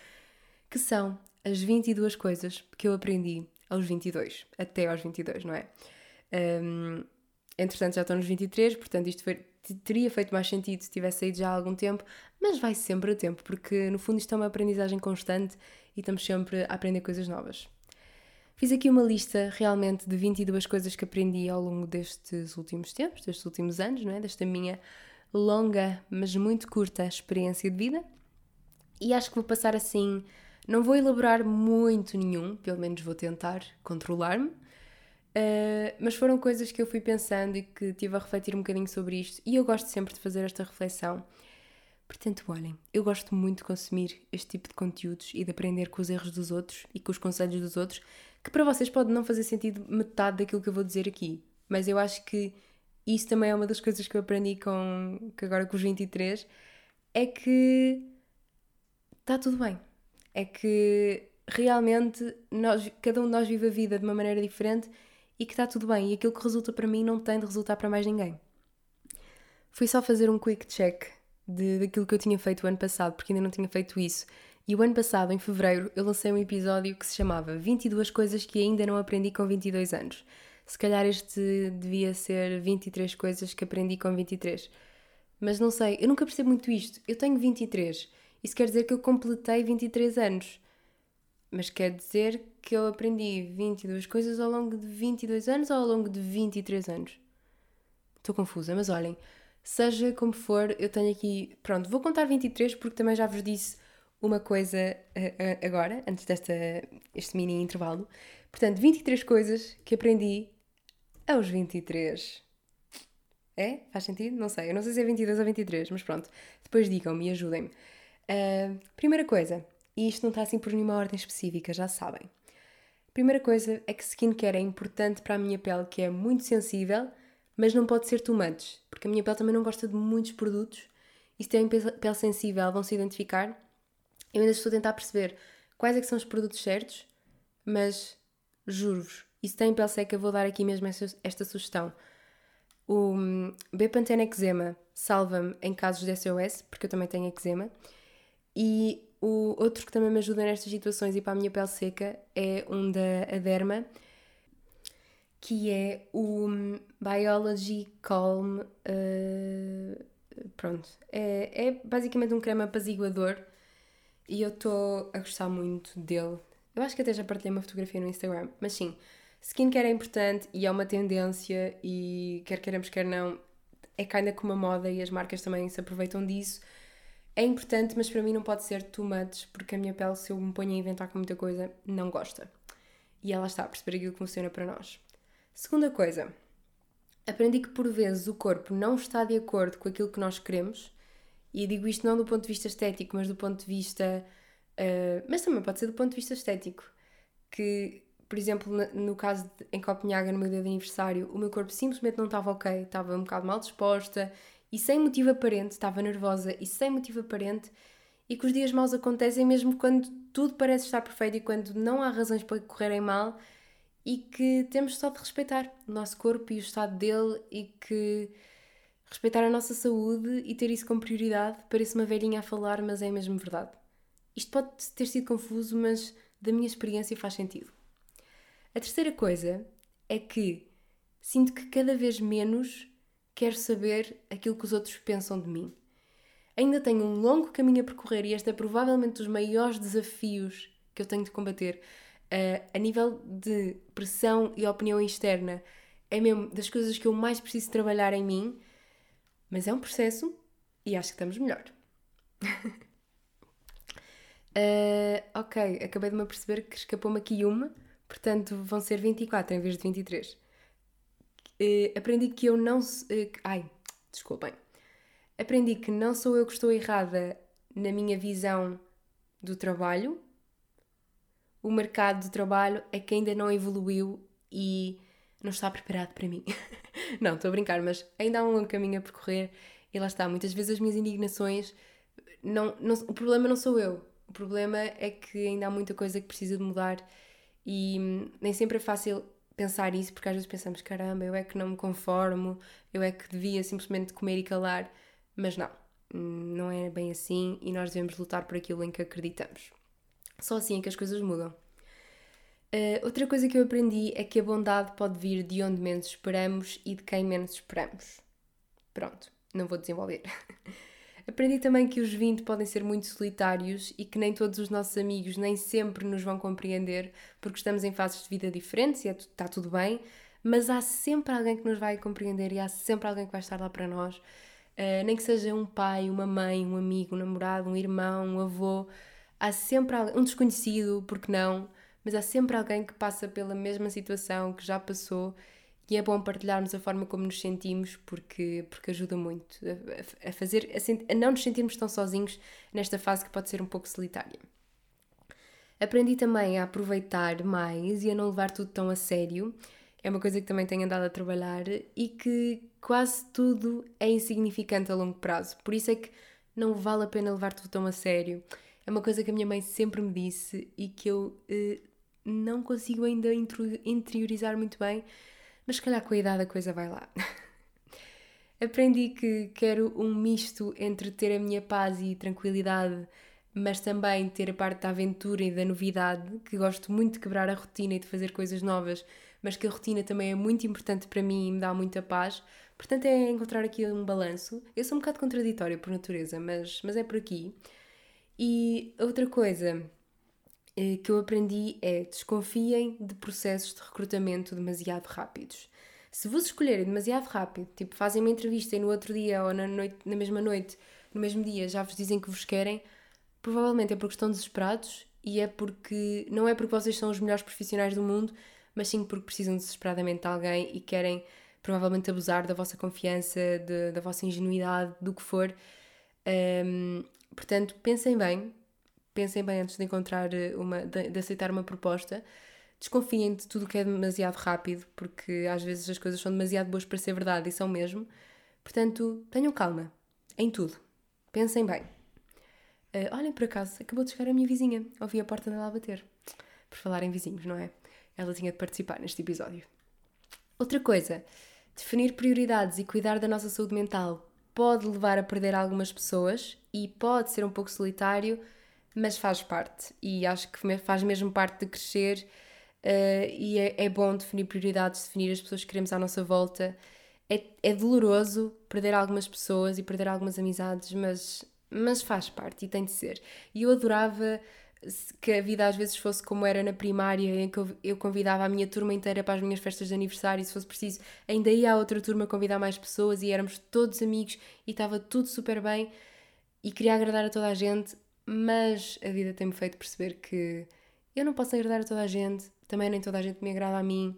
que são as 22 coisas que eu aprendi aos 22, até aos 22, não é? Um, entretanto, já estou nos 23, portanto, isto foi, teria feito mais sentido se tivesse saído já há algum tempo, mas vai sempre a tempo, porque no fundo isto é uma aprendizagem constante e estamos sempre a aprender coisas novas. Fiz aqui uma lista realmente de 22 coisas que aprendi ao longo destes últimos tempos, destes últimos anos, não é? Desta minha longa, mas muito curta experiência de vida. E acho que vou passar assim, não vou elaborar muito nenhum, pelo menos vou tentar controlar-me, Uh, mas foram coisas que eu fui pensando e que tive a refletir um bocadinho sobre isto, e eu gosto sempre de fazer esta reflexão. Portanto, olhem, eu gosto muito de consumir este tipo de conteúdos e de aprender com os erros dos outros e com os conselhos dos outros, que para vocês pode não fazer sentido metade daquilo que eu vou dizer aqui, mas eu acho que isso também é uma das coisas que eu aprendi com que agora com os 23 é que está tudo bem. É que realmente nós, cada um de nós vive a vida de uma maneira diferente e que está tudo bem e aquilo que resulta para mim não tem de resultar para mais ninguém. Fui só fazer um quick check de, daquilo que eu tinha feito o ano passado, porque ainda não tinha feito isso. E o ano passado, em fevereiro, eu lancei um episódio que se chamava 22 coisas que ainda não aprendi com 22 anos. Se calhar este devia ser 23 coisas que aprendi com 23. Mas não sei, eu nunca percebo muito isto. Eu tenho 23. Isso quer dizer que eu completei 23 anos mas quer dizer que eu aprendi 22 coisas ao longo de 22 anos ou ao longo de 23 anos? Estou confusa, mas olhem, seja como for, eu tenho aqui. Pronto, vou contar 23 porque também já vos disse uma coisa uh, uh, agora, antes desta este mini intervalo. Portanto, 23 coisas que aprendi aos 23. É? Faz sentido? Não sei. Eu não sei se é 22 ou 23, mas pronto. Depois digam-me e ajudem-me. Uh, primeira coisa, e isto não está assim por nenhuma ordem específica, já sabem. Primeira coisa é que skincare é importante para a minha pele, que é muito sensível, mas não pode ser too much, porque a minha pele também não gosta de muitos produtos e se têm pele sensível vão se identificar. Eu ainda estou a tentar perceber quais é que são os produtos certos, mas juro-vos, e se têm pele seca vou dar aqui mesmo esta, esta sugestão. O hum, Bepantene Eczema salva-me em casos de SOS, porque eu também tenho eczema. E o outro que também me ajuda nestas situações e para a minha pele seca é um da Aderma, que é o Biology Calm. Uh, pronto, é, é basicamente um creme apaziguador e eu estou a gostar muito dele. Eu acho que até já partilhei uma fotografia no Instagram, mas sim, skincare é importante e é uma tendência e quer queiramos, quer não, é ainda como uma moda e as marcas também se aproveitam disso. É importante, mas para mim não pode ser too much, porque a minha pele, se eu me ponho a inventar com muita coisa, não gosta. E ela está a perceber aquilo que funciona para nós. Segunda coisa, aprendi que por vezes o corpo não está de acordo com aquilo que nós queremos, e digo isto não do ponto de vista estético, mas do ponto de vista. Uh, mas também pode ser do ponto de vista estético. Que por exemplo, no caso de, em Copenhaga, no meu dia de aniversário, o meu corpo simplesmente não estava ok, estava um bocado mal disposta e sem motivo aparente, estava nervosa e sem motivo aparente, e que os dias maus acontecem mesmo quando tudo parece estar perfeito e quando não há razões para correrem mal e que temos só de respeitar o nosso corpo e o estado dele e que respeitar a nossa saúde e ter isso como prioridade. Parece uma velhinha a falar, mas é mesmo verdade. Isto pode ter sido confuso, mas da minha experiência faz sentido. A terceira coisa é que sinto que cada vez menos quero saber aquilo que os outros pensam de mim. Ainda tenho um longo caminho a percorrer e este é provavelmente dos maiores desafios que eu tenho de combater. Uh, a nível de pressão e opinião externa, é mesmo das coisas que eu mais preciso trabalhar em mim, mas é um processo e acho que estamos melhor. uh, ok, acabei de me perceber que escapou-me aqui uma Portanto, vão ser 24 em vez de 23. Uh, aprendi que eu não. Uh, ai, desculpem. Aprendi que não sou eu que estou errada na minha visão do trabalho. O mercado de trabalho é que ainda não evoluiu e não está preparado para mim. não, estou a brincar, mas ainda há um longo caminho a percorrer e lá está. Muitas vezes as minhas indignações. Não, não, o problema não sou eu. O problema é que ainda há muita coisa que precisa de mudar e hum, nem sempre é fácil pensar isso, porque às vezes pensamos: caramba, eu é que não me conformo, eu é que devia simplesmente comer e calar. Mas não, não é bem assim e nós devemos lutar por aquilo em que acreditamos. Só assim é que as coisas mudam. Uh, outra coisa que eu aprendi é que a bondade pode vir de onde menos esperamos e de quem menos esperamos. Pronto, não vou desenvolver. Aprendi também que os 20 podem ser muito solitários e que nem todos os nossos amigos nem sempre nos vão compreender porque estamos em fases de vida diferentes e é, está tudo bem, mas há sempre alguém que nos vai compreender e há sempre alguém que vai estar lá para nós. Uh, nem que seja um pai, uma mãe, um amigo, um namorado, um irmão, um avô, há sempre um desconhecido, porque não, mas há sempre alguém que passa pela mesma situação, que já passou e é bom partilharmos a forma como nos sentimos porque, porque ajuda muito a, a fazer, a, a, não nos sentirmos tão sozinhos nesta fase que pode ser um pouco solitária. Aprendi também a aproveitar mais e a não levar tudo tão a sério. É uma coisa que também tenho andado a trabalhar e que quase tudo é insignificante a longo prazo. Por isso é que não vale a pena levar tudo tão a sério. É uma coisa que a minha mãe sempre me disse e que eu eh, não consigo ainda interiorizar muito bem, mas se calhar com a idade a coisa vai lá. Aprendi que quero um misto entre ter a minha paz e tranquilidade, mas também ter a parte da aventura e da novidade, que gosto muito de quebrar a rotina e de fazer coisas novas, mas que a rotina também é muito importante para mim e me dá muita paz. Portanto, é encontrar aqui um balanço. Eu sou um bocado contraditória por natureza, mas, mas é por aqui. E outra coisa que eu aprendi é desconfiem de processos de recrutamento demasiado rápidos. Se vos escolherem demasiado rápido, tipo fazem uma entrevista e no outro dia ou na, noite, na mesma noite, no mesmo dia, já vos dizem que vos querem, provavelmente é porque estão desesperados e é porque não é porque vocês são os melhores profissionais do mundo, mas sim porque precisam desesperadamente de alguém e querem provavelmente abusar da vossa confiança, de, da vossa ingenuidade, do que for. Um, portanto, pensem bem, pensem bem antes de encontrar eh, uma, de, de aceitar uma proposta. Desconfiem de tudo que é demasiado rápido, porque às vezes as coisas são demasiado boas para ser verdade e são mesmo. Portanto, tenham calma em tudo. Pensem bem. Uh, olhem, por acaso, acabou de chegar a minha vizinha. Ouvi a porta dela a bater. Por falar em vizinhos, não é? Ela tinha de participar neste episódio. Outra coisa, definir prioridades e cuidar da nossa saúde mental pode levar a perder algumas pessoas e pode ser um pouco solitário, mas faz parte. E acho que faz mesmo parte de crescer. Uh, e é, é, bom definir prioridades, definir as pessoas que queremos à nossa volta. É, é doloroso perder algumas pessoas e perder algumas amizades, mas, mas faz parte e tem de ser. E eu adorava que a vida às vezes fosse como era na primária, em que eu convidava a minha turma inteira para as minhas festas de aniversário, e se fosse preciso, ainda ia a outra turma convidar mais pessoas e éramos todos amigos e estava tudo super bem e queria agradar a toda a gente, mas a vida tem-me feito perceber que eu não posso agradar a toda a gente, também nem toda a gente me agrada a mim,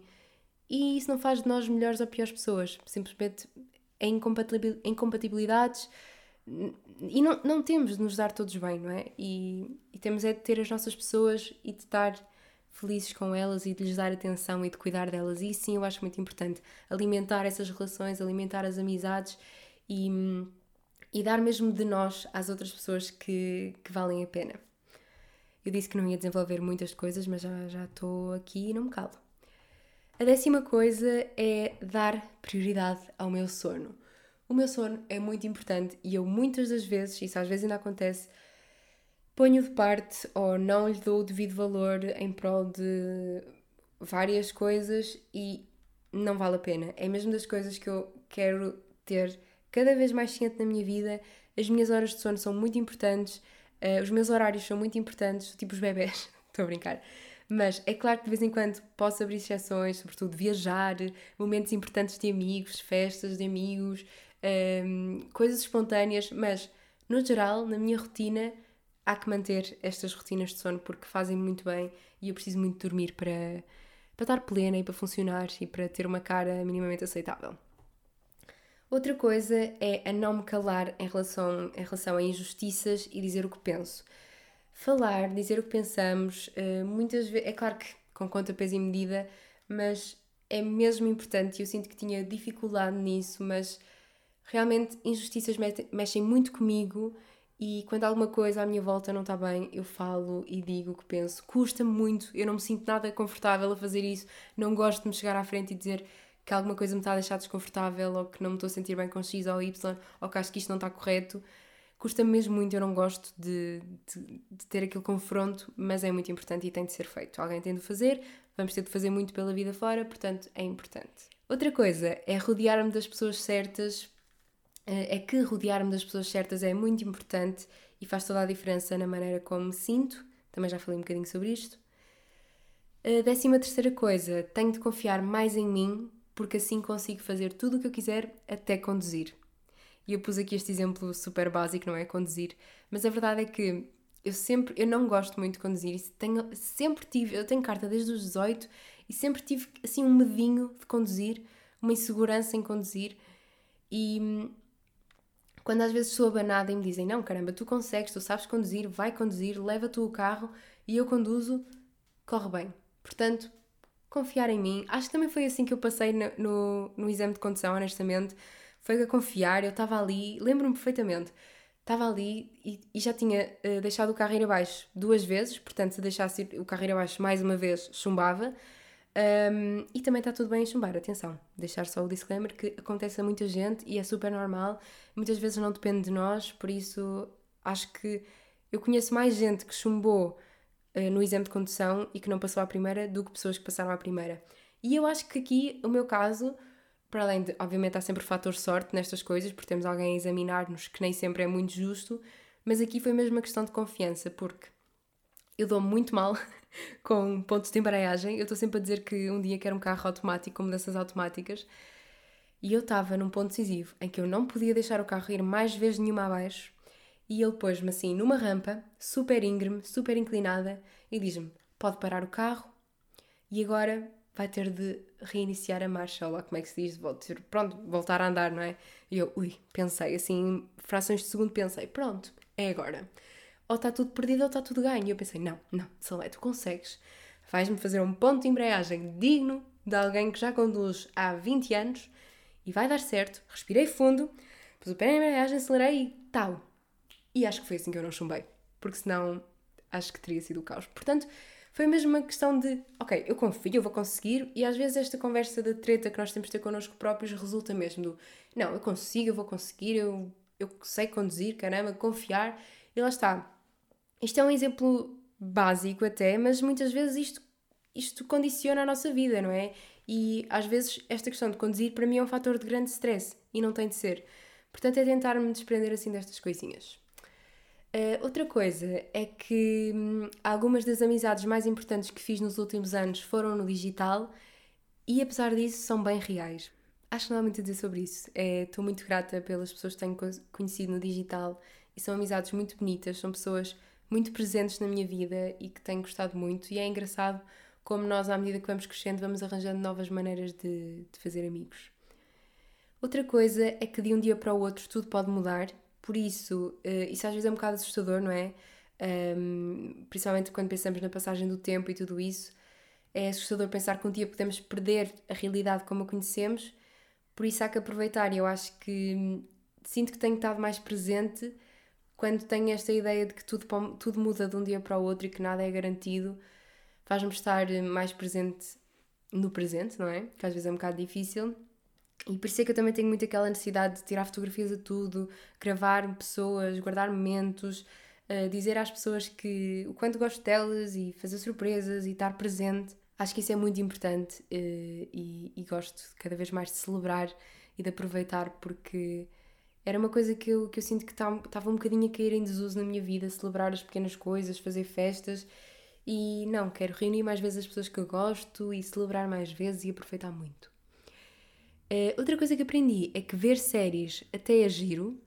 e isso não faz de nós melhores ou piores pessoas, simplesmente é incompatibilidades e não, não temos de nos dar todos bem, não é? E, e temos é de ter as nossas pessoas e de estar felizes com elas e de lhes dar atenção e de cuidar delas. E sim, eu acho muito importante alimentar essas relações, alimentar as amizades e, e dar mesmo de nós às outras pessoas que, que valem a pena. Eu disse que não ia desenvolver muitas coisas, mas já, já estou aqui e não me calo. A décima coisa é dar prioridade ao meu sono. O meu sono é muito importante e eu muitas das vezes, isso às vezes ainda acontece, ponho de parte ou não lhe dou o devido valor em prol de várias coisas e não vale a pena. É mesmo das coisas que eu quero ter cada vez mais ciente na minha vida. As minhas horas de sono são muito importantes, uh, os meus horários são muito importantes, tipo os bebés, estou a brincar. Mas é claro que de vez em quando posso abrir exceções, sobretudo viajar, momentos importantes de amigos, festas de amigos, um, coisas espontâneas, mas no geral, na minha rotina, há que manter estas rotinas de sono porque fazem muito bem e eu preciso muito dormir para, para estar plena e para funcionar e para ter uma cara minimamente aceitável. Outra coisa é a não me calar em relação, em relação a injustiças e dizer o que penso. Falar, dizer o que pensamos, uh, muitas vezes, é claro que com conta, peso e medida, mas é mesmo importante e eu sinto que tinha dificuldade nisso, mas realmente injustiças mexem muito comigo e quando alguma coisa à minha volta não está bem, eu falo e digo o que penso. Custa muito, eu não me sinto nada confortável a fazer isso, não gosto de me chegar à frente e dizer que alguma coisa me está a deixar desconfortável ou que não me estou a sentir bem com X ou Y ou que acho que isto não está correto. Custa-me mesmo muito, eu não gosto de, de, de, ter aquele confronto, mas é muito importante e tem de ser feito. Alguém tem de fazer, vamos ter de fazer muito pela vida fora, portanto é importante. Outra coisa é rodear-me das pessoas certas é que rodear-me das pessoas certas é muito importante e faz toda a diferença na maneira como me sinto. Também já falei um bocadinho sobre isto. A décima terceira coisa, tenho de confiar mais em mim, porque assim consigo fazer tudo o que eu quiser, até conduzir. E eu pus aqui este exemplo super básico, não é? Conduzir. Mas a verdade é que eu sempre, eu não gosto muito de conduzir. Tenho, sempre tive, eu tenho carta desde os 18 e sempre tive assim um medinho de conduzir, uma insegurança em conduzir. E quando às vezes sou abanada e me dizem: Não, caramba, tu consegues, tu sabes conduzir, vai conduzir, leva tu o carro e eu conduzo, corre bem. Portanto, confiar em mim. Acho que também foi assim que eu passei no, no, no exame de condução, honestamente. Foi a confiar, eu estava ali, lembro-me perfeitamente, estava ali e, e já tinha uh, deixado o carro ir abaixo duas vezes, portanto, se deixasse o carro ir abaixo mais uma vez, chumbava. Um, e também está tudo bem em chumbar, atenção, deixar só o disclaimer que acontece a muita gente e é super normal, muitas vezes não depende de nós, por isso acho que eu conheço mais gente que chumbou uh, no exame de condução e que não passou à primeira do que pessoas que passaram à primeira. E eu acho que aqui, o meu caso, para além de, obviamente, há sempre fator sorte nestas coisas, porque temos alguém a examinar-nos que nem sempre é muito justo, mas aqui foi mesmo uma questão de confiança, porque eu dou muito mal com pontos de embreagem. Eu estou sempre a dizer que um dia quero um carro automático com mudanças automáticas. E eu estava num ponto decisivo em que eu não podia deixar o carro ir mais vezes nenhuma abaixo. E ele pôs-me assim numa rampa, super íngreme, super inclinada, e diz-me: pode parar o carro e agora vai ter de reiniciar a marcha, ou lá como é que se diz, ter, pronto, voltar a andar, não é? E eu, ui, pensei assim, frações de segundo pensei, pronto, é agora. ou está tudo perdido ou está tudo ganho. E eu pensei, não, não, Salé, tu consegues. Vais-me fazer um ponto de embreagem digno de alguém que já conduz há 20 anos e vai dar certo. Respirei fundo, pus o pé na embreagem, acelerei e tal. E acho que foi assim que eu não chumbei, porque senão acho que teria sido o caos. Portanto, foi mesmo uma questão de, ok, eu confio, eu vou conseguir, e às vezes esta conversa da treta que nós temos de ter connosco próprios resulta mesmo do, não, eu consigo, eu vou conseguir, eu, eu sei conduzir, caramba, confiar, e lá está. Isto é um exemplo básico até, mas muitas vezes isto, isto condiciona a nossa vida, não é? E às vezes esta questão de conduzir para mim é um fator de grande stress e não tem de ser. Portanto, é tentar me desprender assim destas coisinhas. Uh, outra coisa é que hum, algumas das amizades mais importantes que fiz nos últimos anos foram no digital e, apesar disso, são bem reais. Acho que não há muito a dizer sobre isso. É, estou muito grata pelas pessoas que tenho conhecido no digital e são amizades muito bonitas, são pessoas muito presentes na minha vida e que tenho gostado muito. E é engraçado como nós, à medida que vamos crescendo, vamos arranjando novas maneiras de, de fazer amigos. Outra coisa é que de um dia para o outro tudo pode mudar por isso, uh, isso às vezes é um bocado assustador, não é? Um, principalmente quando pensamos na passagem do tempo e tudo isso. É assustador pensar que um dia podemos perder a realidade como a conhecemos, por isso há que aproveitar. E eu acho que hum, sinto que tenho estado mais presente quando tenho esta ideia de que tudo, tudo muda de um dia para o outro e que nada é garantido. Faz-me estar mais presente no presente, não é? Que às vezes é um bocado difícil e por isso é que eu também tenho muito aquela necessidade de tirar fotografias a tudo, gravar pessoas, guardar momentos, uh, dizer às pessoas que o quanto gosto delas e fazer surpresas e estar presente. Acho que isso é muito importante uh, e, e, gosto cada vez mais de celebrar e de aproveitar porque era uma coisa que eu, que eu sinto que estava tá, um bocadinho a cair em desuso na minha vida, celebrar as pequenas coisas, fazer festas e não, quero reunir mais vezes as pessoas que eu gosto e celebrar mais vezes e aproveitar muito. Uh, outra coisa que aprendi é que ver séries até é giro,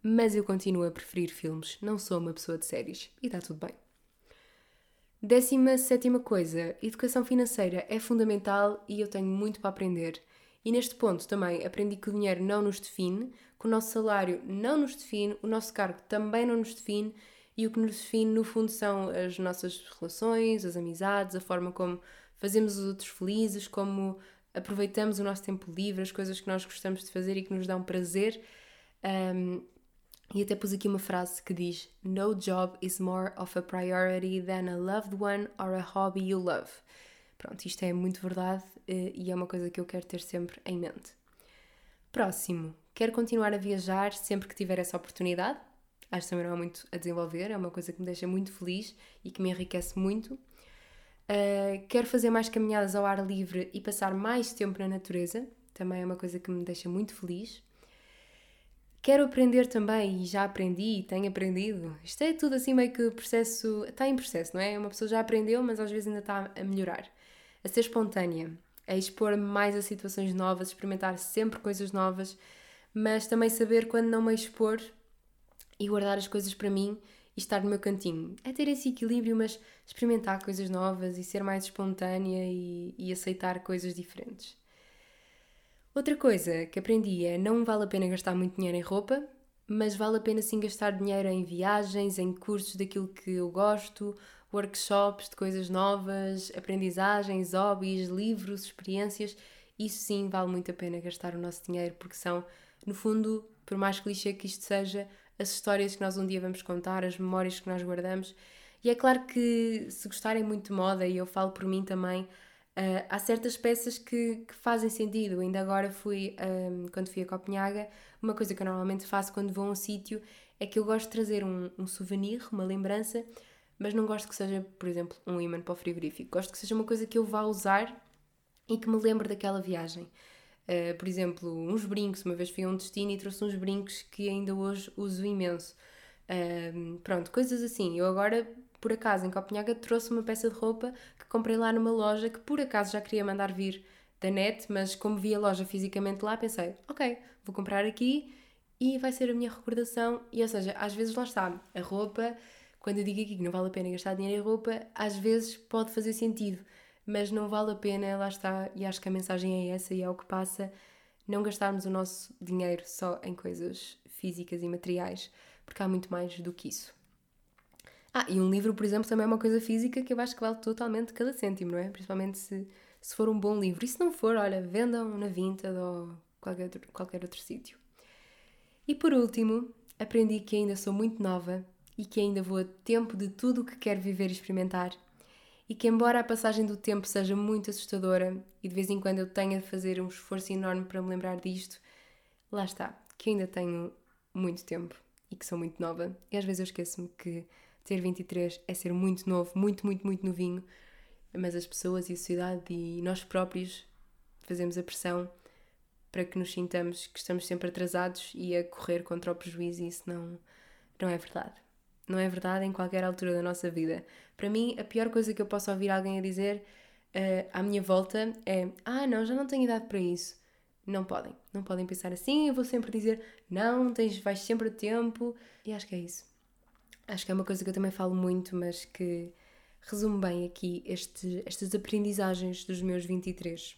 mas eu continuo a preferir filmes. Não sou uma pessoa de séries e está tudo bem. Décima sétima coisa, educação financeira é fundamental e eu tenho muito para aprender. E neste ponto também aprendi que o dinheiro não nos define, que o nosso salário não nos define, o nosso cargo também não nos define e o que nos define no fundo são as nossas relações, as amizades, a forma como fazemos os outros felizes, como aproveitamos o nosso tempo livre, as coisas que nós gostamos de fazer e que nos dão prazer. Um, e até pus aqui uma frase que diz: No job is more of a priority than a loved one or a hobby you love. Pronto, isto é muito verdade uh, e é uma coisa que eu quero ter sempre em mente. Próximo, quero continuar a viajar sempre que tiver essa oportunidade. Acho que também não há muito a desenvolver, é uma coisa que me deixa muito feliz e que me enriquece muito. Uh, quero fazer mais caminhadas ao ar livre e passar mais tempo na natureza, também é uma coisa que me deixa muito feliz. Quero aprender também, e já aprendi, e tenho aprendido. Isto é tudo assim meio que processo. Está em processo, não é? Uma pessoa já aprendeu, mas às vezes ainda está a melhorar. A ser espontânea, a expor mais a situações novas, experimentar sempre coisas novas, mas também saber quando não me expor e guardar as coisas para mim e estar no meu cantinho. É ter esse equilíbrio, mas experimentar coisas novas e ser mais espontânea e, e aceitar coisas diferentes. Outra coisa que aprendi é não vale a pena gastar muito dinheiro em roupa, mas vale a pena sim gastar dinheiro em viagens, em cursos daquilo que eu gosto, workshops de coisas novas, aprendizagens, hobbies, livros, experiências. Isso sim vale muito a pena gastar o nosso dinheiro, porque são, no fundo, por mais clichê que isto seja, as histórias que nós um dia vamos contar, as memórias que nós guardamos. E é claro que se gostarem muito de moda, e eu falo por mim também, uh, há certas peças que, que, fazem sentido. Ainda agora fui, um, quando fui a Copenhaga, uma coisa que eu normalmente faço quando vou a um sítio é que eu gosto de trazer um, um souvenir, uma lembrança, mas não gosto que seja, por exemplo, um imã para o frigorífico. Gosto que seja uma coisa que eu vá usar e que me lembre daquela viagem. Uh, por exemplo, uns brincos. Uma vez fui a um destino e trouxe uns brincos que ainda hoje uso imenso. Uh, pronto, coisas assim. Eu agora, por acaso, em Copenhaga, trouxe uma peça de roupa que comprei lá numa loja que por acaso já queria mandar vir da net, mas como vi a loja fisicamente lá, pensei, ok, vou comprar aqui e vai ser a minha recordação. E ou seja, às vezes lá está, a roupa, quando eu digo aqui que não vale a pena gastar dinheiro em roupa, às vezes pode fazer sentido mas não vale a pena, lá está, e acho que a mensagem é essa e é o que passa, não gastarmos o nosso dinheiro só em coisas físicas e materiais, porque há muito mais do que isso. Ah, e um livro, por exemplo, também é uma coisa física que eu acho que vale totalmente cada cêntimo, não é? Principalmente se, se for um bom livro. E se não for, olha, vendam na Vinted ou qualquer outro, qualquer outro sítio. E por último, aprendi que ainda sou muito nova e que ainda vou a tempo de tudo o que quero viver e experimentar. E que, embora a passagem do tempo seja muito assustadora e de vez em quando eu tenha de fazer um esforço enorme para me lembrar disto, lá está, que ainda tenho muito tempo e que sou muito nova. E às vezes eu esqueço-me que ter 23 é ser muito novo, muito, muito, muito novinho, mas as pessoas e a sociedade e nós próprios fazemos a pressão para que nos sintamos que estamos sempre atrasados e a correr contra o prejuízo, e isso não, não é verdade. Não é verdade em qualquer altura da nossa vida. Para mim, a pior coisa que eu posso ouvir alguém a dizer uh, à minha volta é: Ah, não, já não tenho idade para isso. Não podem. Não podem pensar assim. Eu vou sempre dizer: Não, tens, vais sempre a tempo. E acho que é isso. Acho que é uma coisa que eu também falo muito, mas que resume bem aqui este, estas aprendizagens dos meus 23.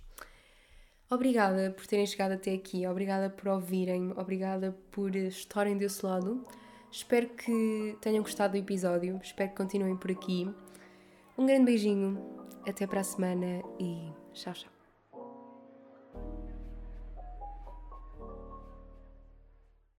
Obrigada por terem chegado até aqui, obrigada por ouvirem, obrigada por estarem desse lado. Espero que tenham gostado do episódio, espero que continuem por aqui. Um grande beijinho, até para a semana e tchau, tchau.